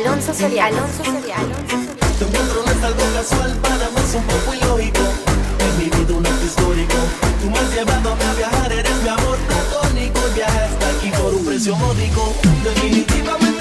Alonso Soria, Alonso Soria, Alonso Soria. Tu encuentro no es algo casual, para mí es un poco ilógico. He vivido un acto histórico. Tú me has llevado a viajar, eres mi amor platónico. Viaja hasta aquí por un precio módico. Definitivamente.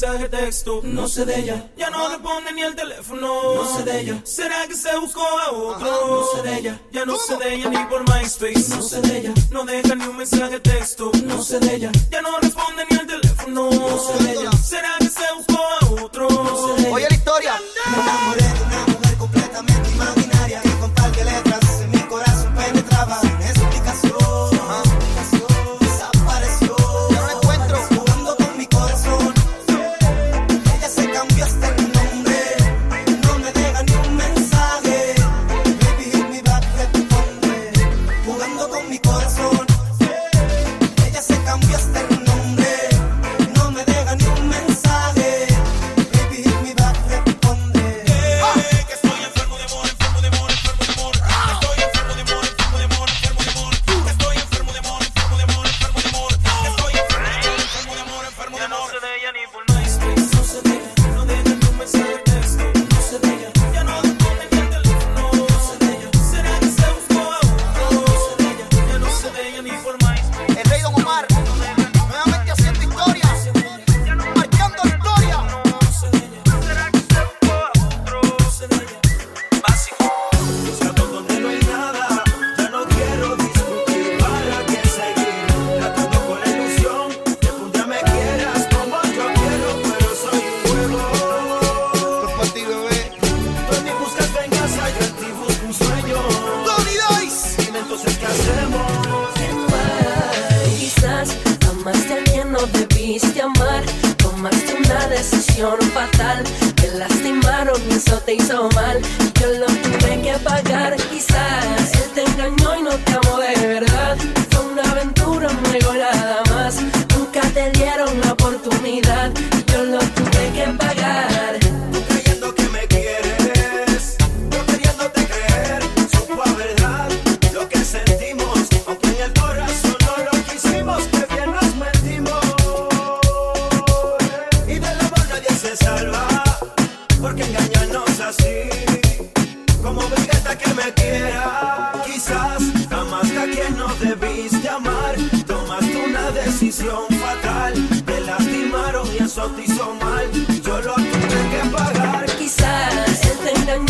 mensaje texto, no sé de ella. debiste amar, tomaste una decisión fatal, te lastimaron y eso te hizo mal, yo lo tuve que pagar. Quizás él te engañó.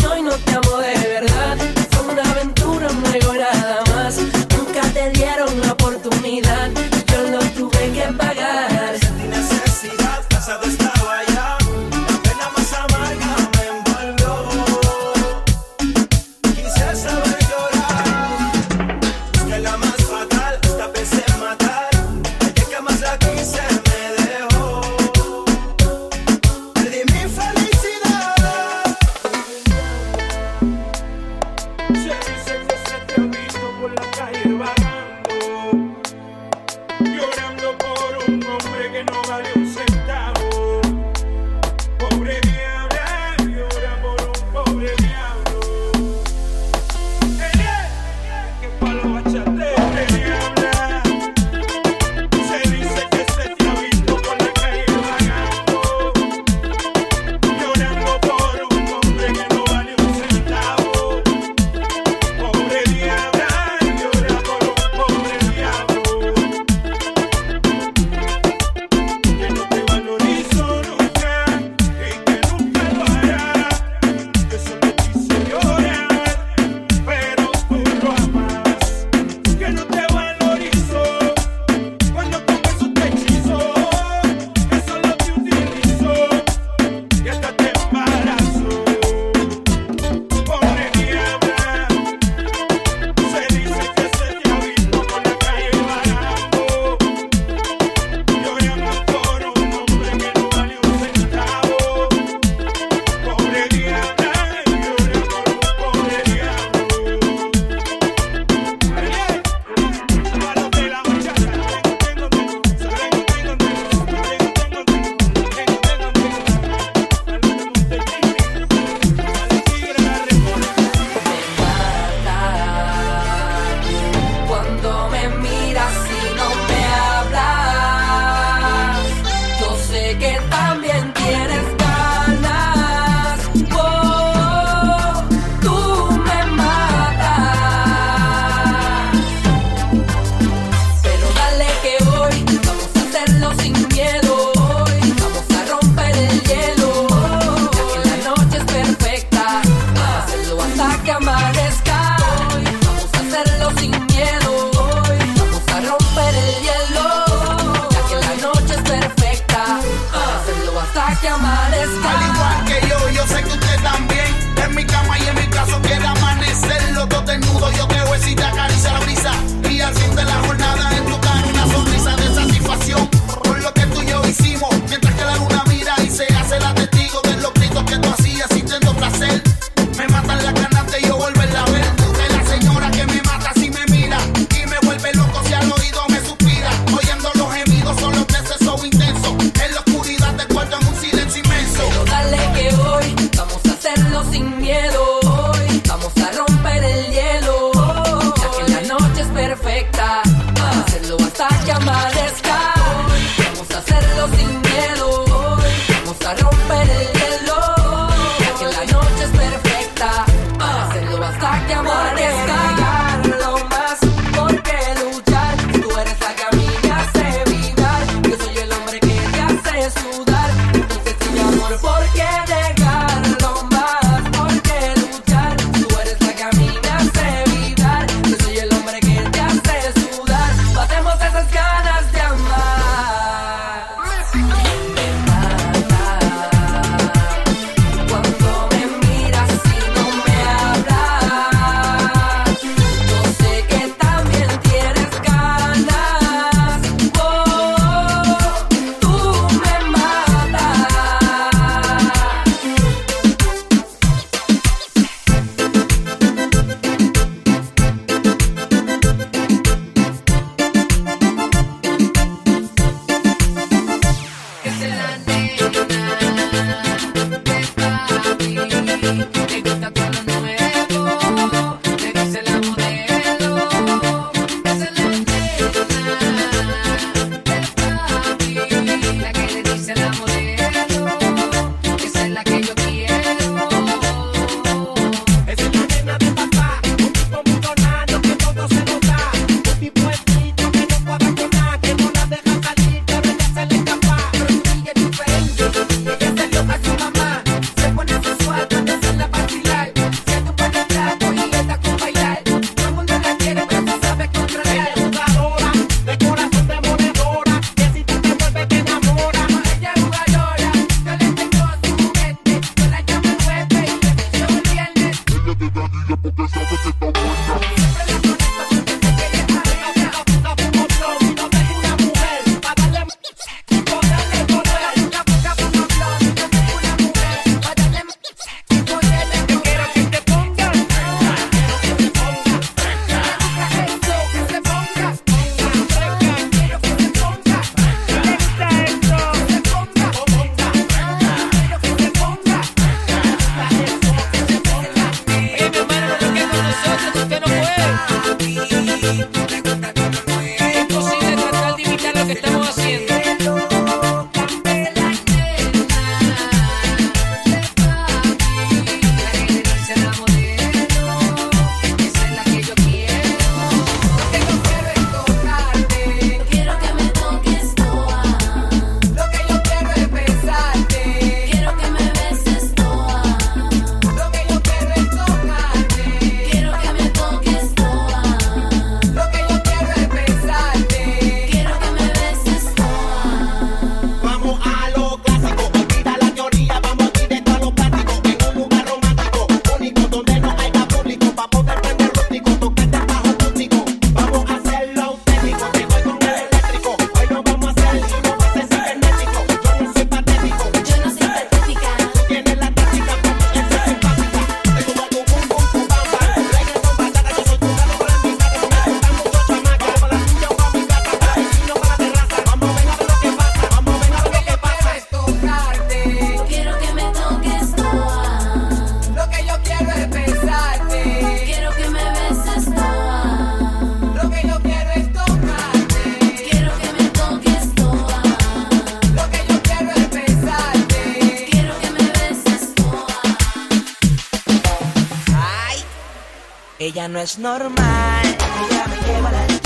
Ella no es normal. Ella me lleva la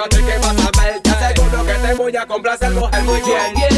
Fíjate que vas a. Seguro que te voy a complacer, mujer, muy bien.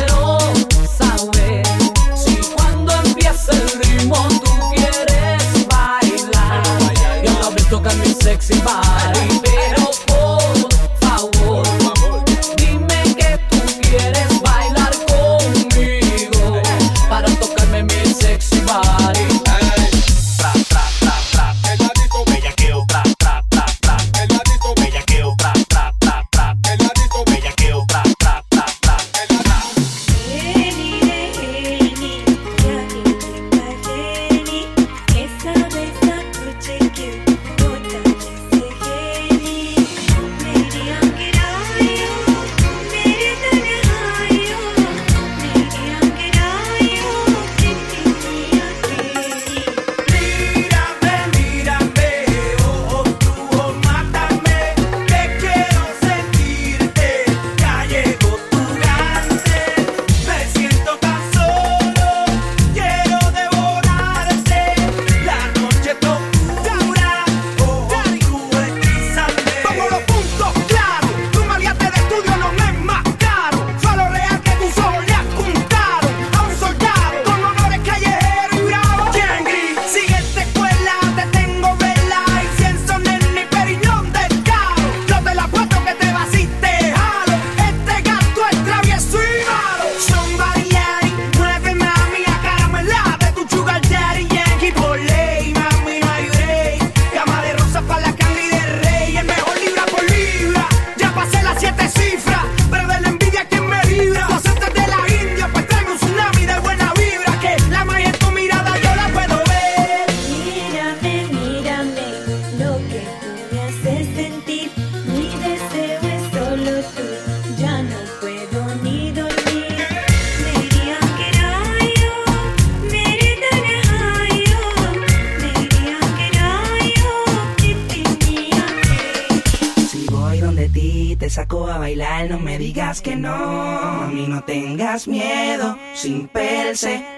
que no, mami, no tengas miedo, sin perse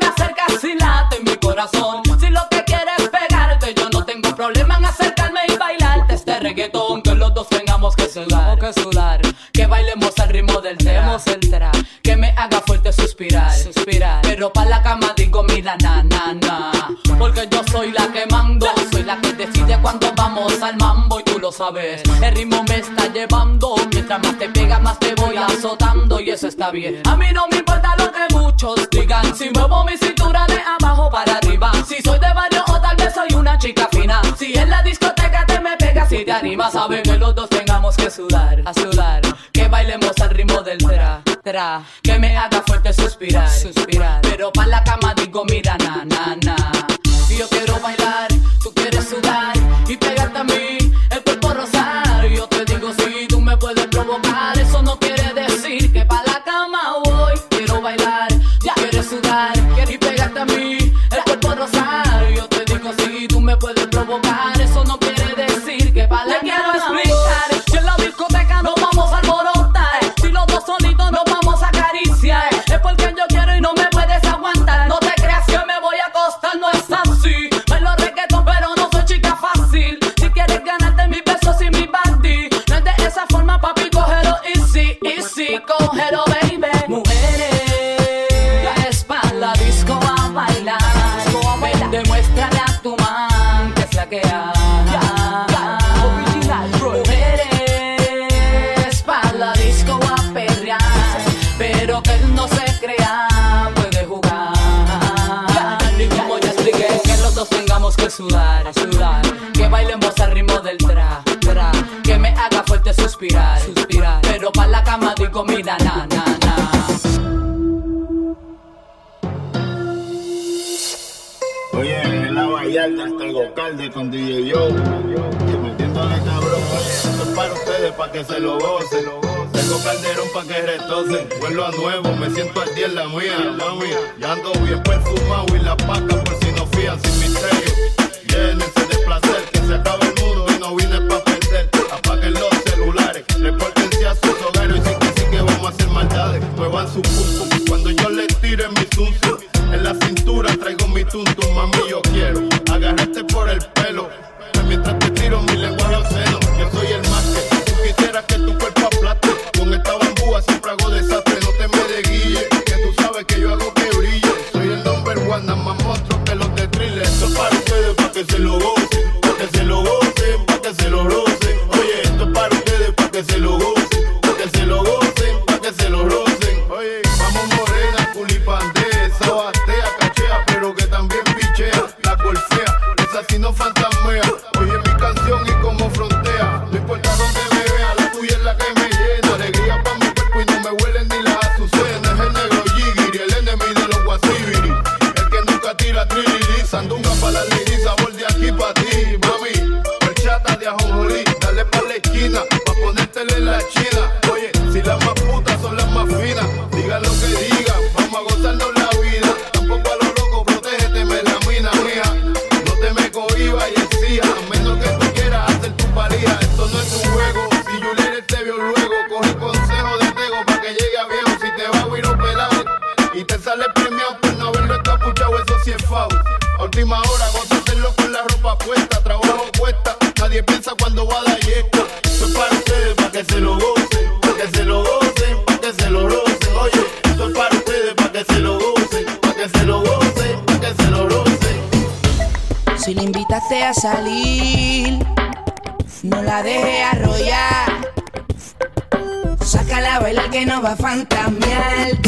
me acercas y late mi corazón. Si lo que quieres es pegarte, yo no tengo problema en acercarme y bailarte este reggaetón. Que los dos tengamos que sudar, que sudar, que bailemos al ritmo del tra, que me haga fuerte suspirar, suspirar. Pero pa' la cama digo, mira, na, na, na. Porque yo soy la que mando, soy la que decide cuando vamos al mambo y tú lo sabes. El ritmo me está llevando, mientras más te y eso está bien. A mí no me importa lo que muchos digan, si muevo mi cintura de abajo para arriba. Si soy de barrio o tal vez soy una chica fina. Si en la discoteca te me pegas y te animas, saben que los dos tengamos que sudar, a sudar. Que bailemos al ritmo del tra, tra. Que me haga fuerte suspirar, suspirar. Pero pa' la cama digo, mira, na. Sudar, sudar, que bailemos al ritmo del tra, tra, que me haga fuerte suspirar, suspirar, pero pa' la cama digo mira na na na. Oye, en la Vallarta hasta el Gocalde con DJ Yo. Metiéndole cabrón, oye, esto es para ustedes, para que se lo gocen. Tengo calderón para que retocen. Vuelvo a nuevo, me siento al día en la mía, mami. Ya ando bien perfumado y la paca por si no fían sin misterio. Llénense de placer, que se acaba el mundo y no vine pa' perder. Apaguen los celulares, repórtense a sus hogares y sí que sí que vamos a hacer maldades. Muevan su pum cuando yo les tire mi zum. En la cintura traigo mi tuntum, mami, yo quiero agarrarte por el pelo. Salir, no la deje arrollar. Sácala a bailar que no va a fantamear.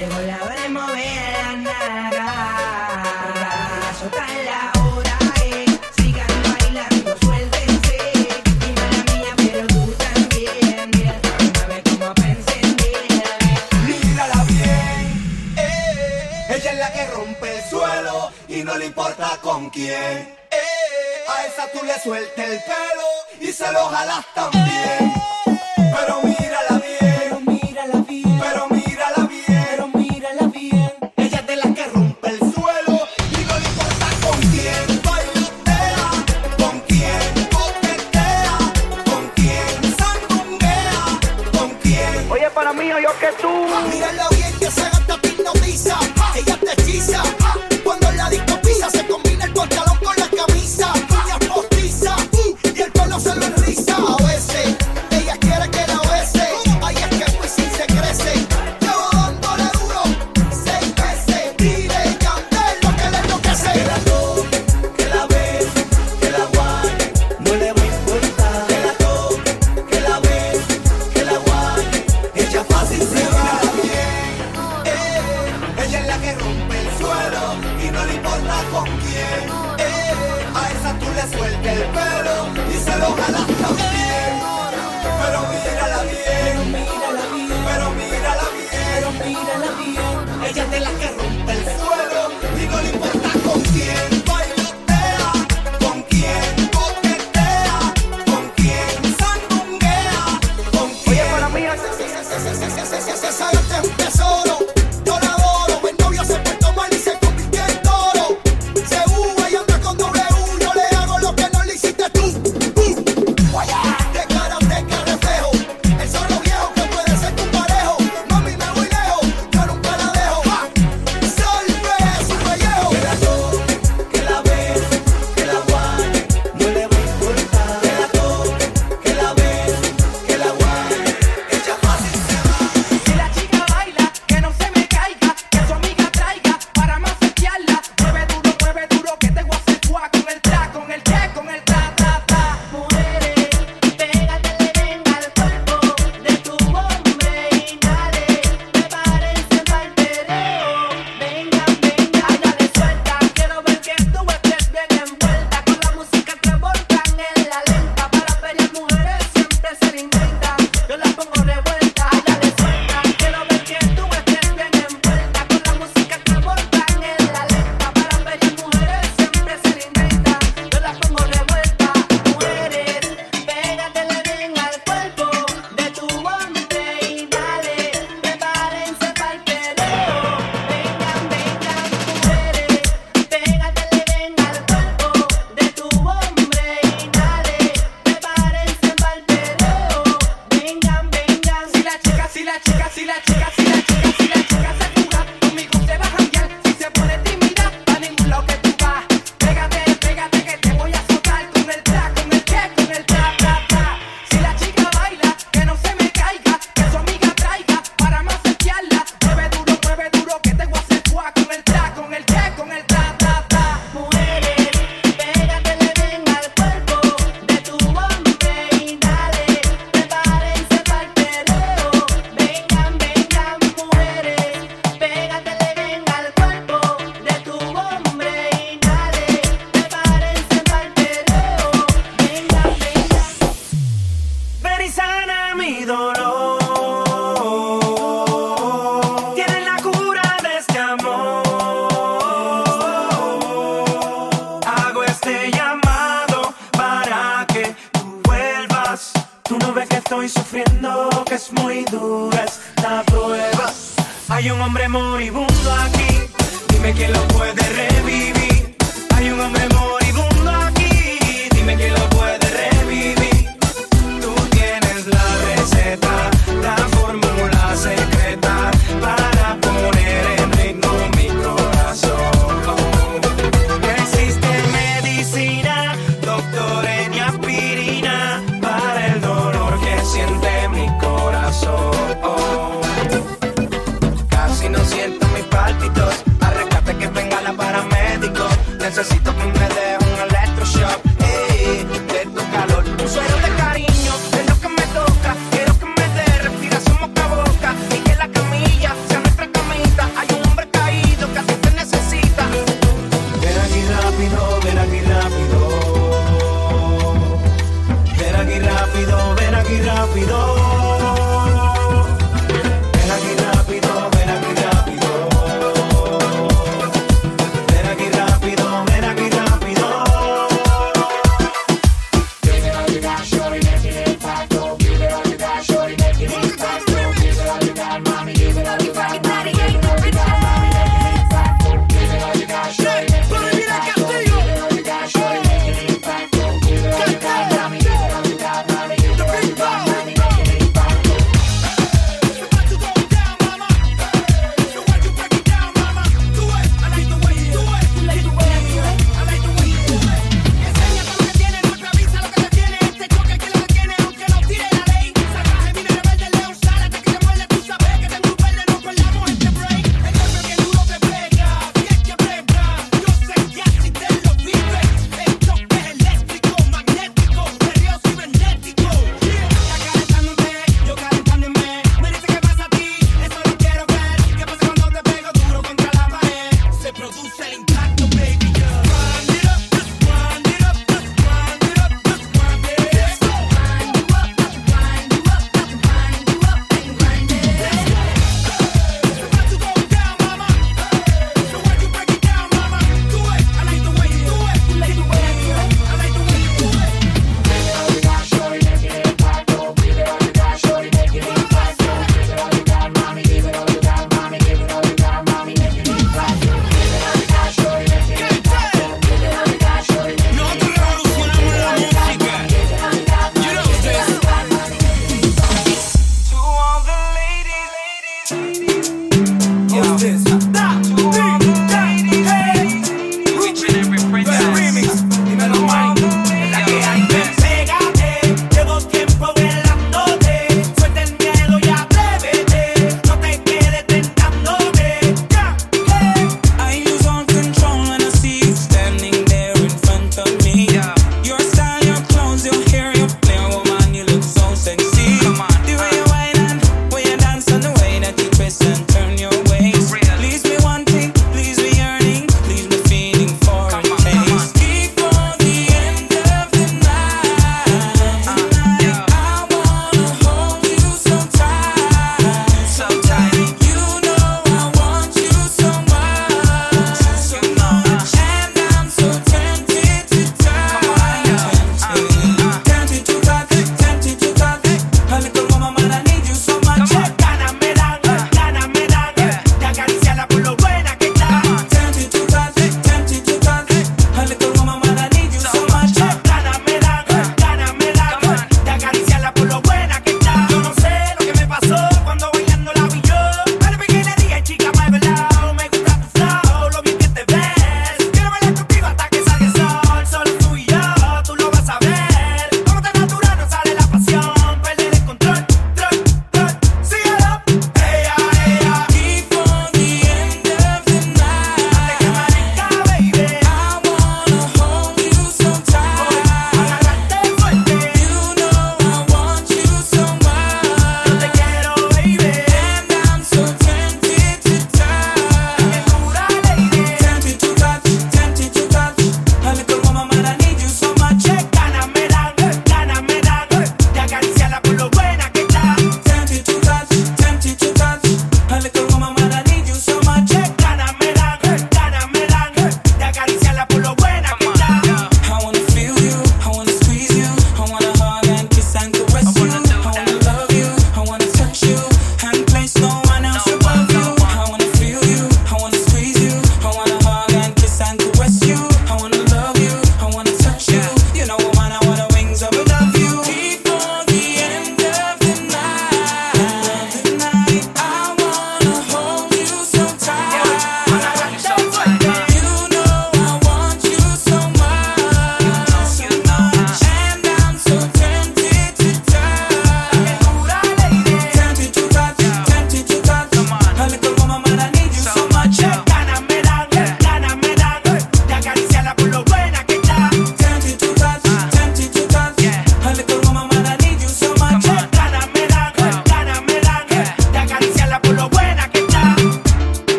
Yo volaba de mover la naga, soltar la hora, eh. sigan bailando, suéltense. Y mía, pero tú también, mira, sabes cómo pensé en Mírala bien, eh. ella es la que rompe el suelo y no le importa con quién. Eh. A esa tú le sueltas el pelo y se lo jalas también. Ella es de la que rompe el suelo